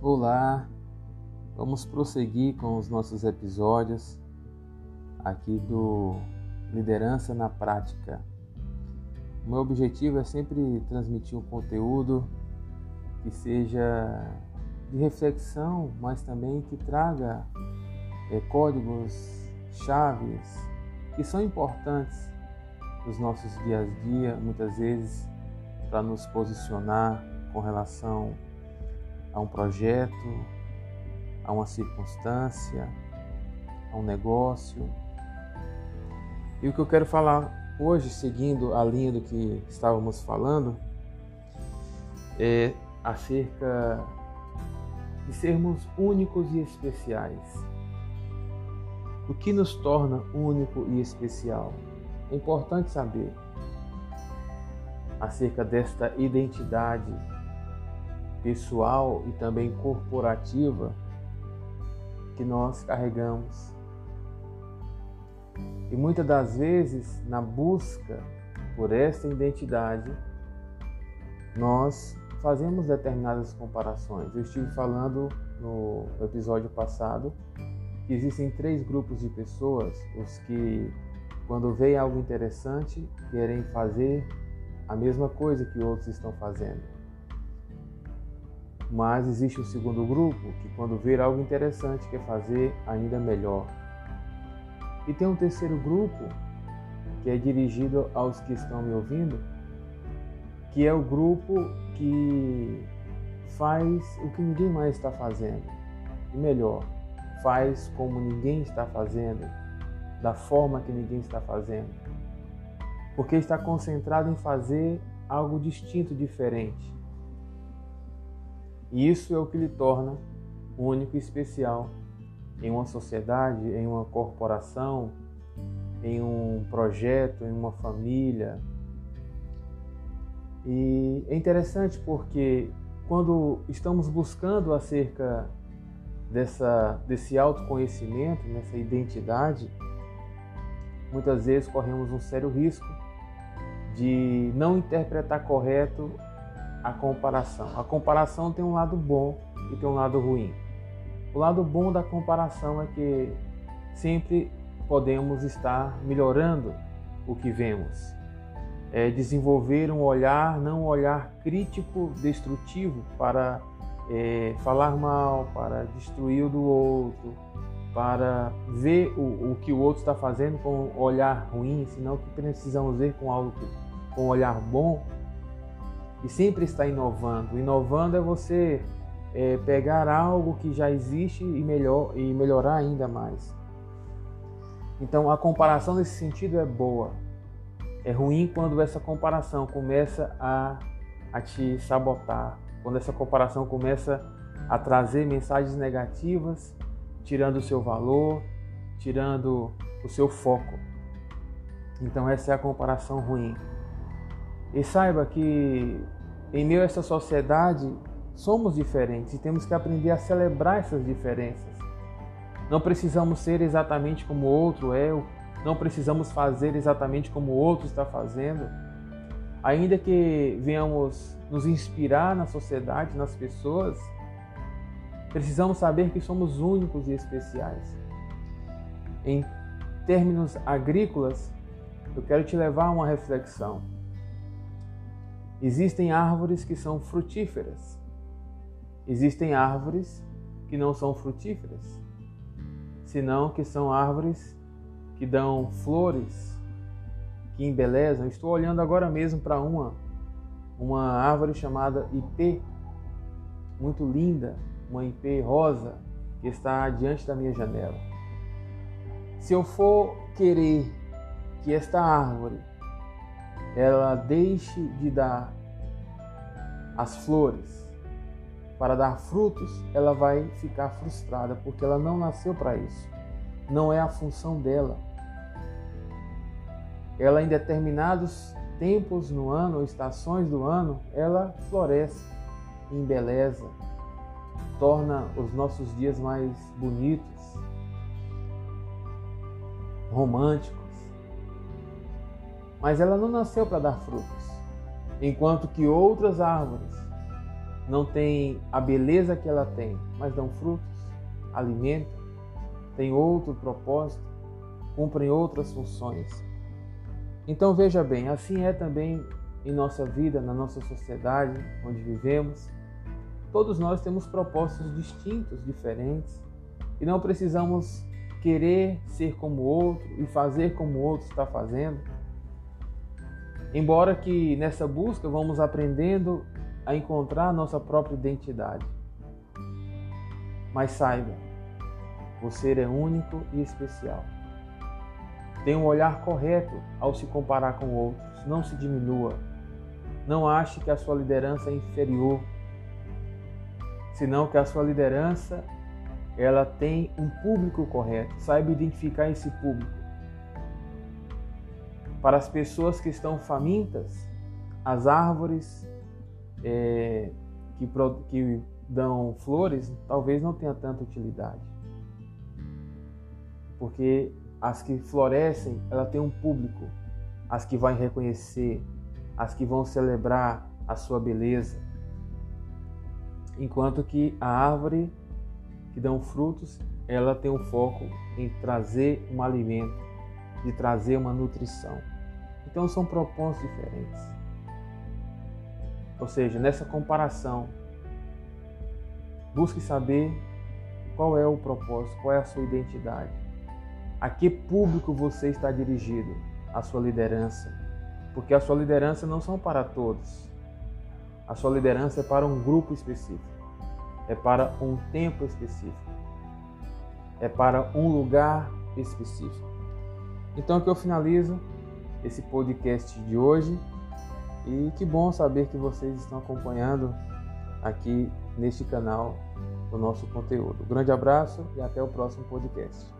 Olá, vamos prosseguir com os nossos episódios aqui do Liderança na Prática. O meu objetivo é sempre transmitir um conteúdo que seja de reflexão, mas também que traga é, códigos, chaves que são importantes nos nossos dias a dia, muitas vezes para nos posicionar com relação a um projeto, a uma circunstância, a um negócio. E o que eu quero falar hoje, seguindo a linha do que estávamos falando, é acerca de sermos únicos e especiais. O que nos torna único e especial? É importante saber acerca desta identidade pessoal e também corporativa que nós carregamos. E muitas das vezes, na busca por essa identidade, nós fazemos determinadas comparações. Eu estive falando no episódio passado que existem três grupos de pessoas: os que, quando veem algo interessante, querem fazer a mesma coisa que outros estão fazendo. Mas existe um segundo grupo que, quando ver algo interessante, quer fazer ainda melhor. E tem um terceiro grupo que é dirigido aos que estão me ouvindo, que é o grupo que faz o que ninguém mais está fazendo. E melhor, faz como ninguém está fazendo, da forma que ninguém está fazendo. Porque está concentrado em fazer algo distinto, diferente. E isso é o que lhe torna único e especial em uma sociedade, em uma corporação, em um projeto, em uma família. E é interessante porque quando estamos buscando acerca dessa, desse autoconhecimento, nessa identidade, muitas vezes corremos um sério risco de não interpretar correto a comparação. A comparação tem um lado bom e tem um lado ruim. O lado bom da comparação é que sempre podemos estar melhorando o que vemos. É desenvolver um olhar, não um olhar crítico, destrutivo, para é, falar mal, para destruir o do outro, para ver o, o que o outro está fazendo com um olhar ruim, senão que precisamos ver com algo com um olhar bom e sempre está inovando. Inovando é você é, pegar algo que já existe e, melhor, e melhorar ainda mais. Então a comparação nesse sentido é boa. É ruim quando essa comparação começa a, a te sabotar, quando essa comparação começa a trazer mensagens negativas, tirando o seu valor, tirando o seu foco. Então essa é a comparação ruim. E saiba que em meio a essa sociedade somos diferentes e temos que aprender a celebrar essas diferenças. Não precisamos ser exatamente como o outro é, não precisamos fazer exatamente como o outro está fazendo. Ainda que venhamos nos inspirar na sociedade, nas pessoas, precisamos saber que somos únicos e especiais. Em termos agrícolas, eu quero te levar a uma reflexão. Existem árvores que são frutíferas. Existem árvores que não são frutíferas, senão que são árvores que dão flores, que embelezam. Estou olhando agora mesmo para uma uma árvore chamada ipê, muito linda, uma ipê rosa que está diante da minha janela. Se eu for querer que esta árvore ela deixe de dar as flores para dar frutos, ela vai ficar frustrada porque ela não nasceu para isso. Não é a função dela. Ela em determinados tempos no ano, estações do ano, ela floresce, embeleza, torna os nossos dias mais bonitos, românticos mas ela não nasceu para dar frutos. enquanto que outras árvores não têm a beleza que ela tem, mas dão frutos, alimentam, têm outro propósito, cumprem outras funções. Então veja bem, assim é também em nossa vida, na nossa sociedade onde vivemos. Todos nós temos propósitos distintos, diferentes, e não precisamos querer ser como outro e fazer como o outro está fazendo. Embora que nessa busca vamos aprendendo a encontrar nossa própria identidade. Mas saiba, você é único e especial. Tenha um olhar correto ao se comparar com outros. Não se diminua. Não ache que a sua liderança é inferior, senão que a sua liderança ela tem um público correto. Saiba identificar esse público. Para as pessoas que estão famintas, as árvores é, que, que dão flores talvez não tenha tanta utilidade. Porque as que florescem, ela tem um público, as que vão reconhecer, as que vão celebrar a sua beleza. Enquanto que a árvore que dão frutos, ela tem um foco em trazer um alimento, de trazer uma nutrição. Então são propósitos diferentes. Ou seja, nessa comparação, busque saber qual é o propósito, qual é a sua identidade. A que público você está dirigido, a sua liderança. Porque a sua liderança não são para todos. A sua liderança é para um grupo específico. É para um tempo específico. É para um lugar específico. Então que eu finalizo esse podcast de hoje e que bom saber que vocês estão acompanhando aqui neste canal o nosso conteúdo. Grande abraço e até o próximo podcast.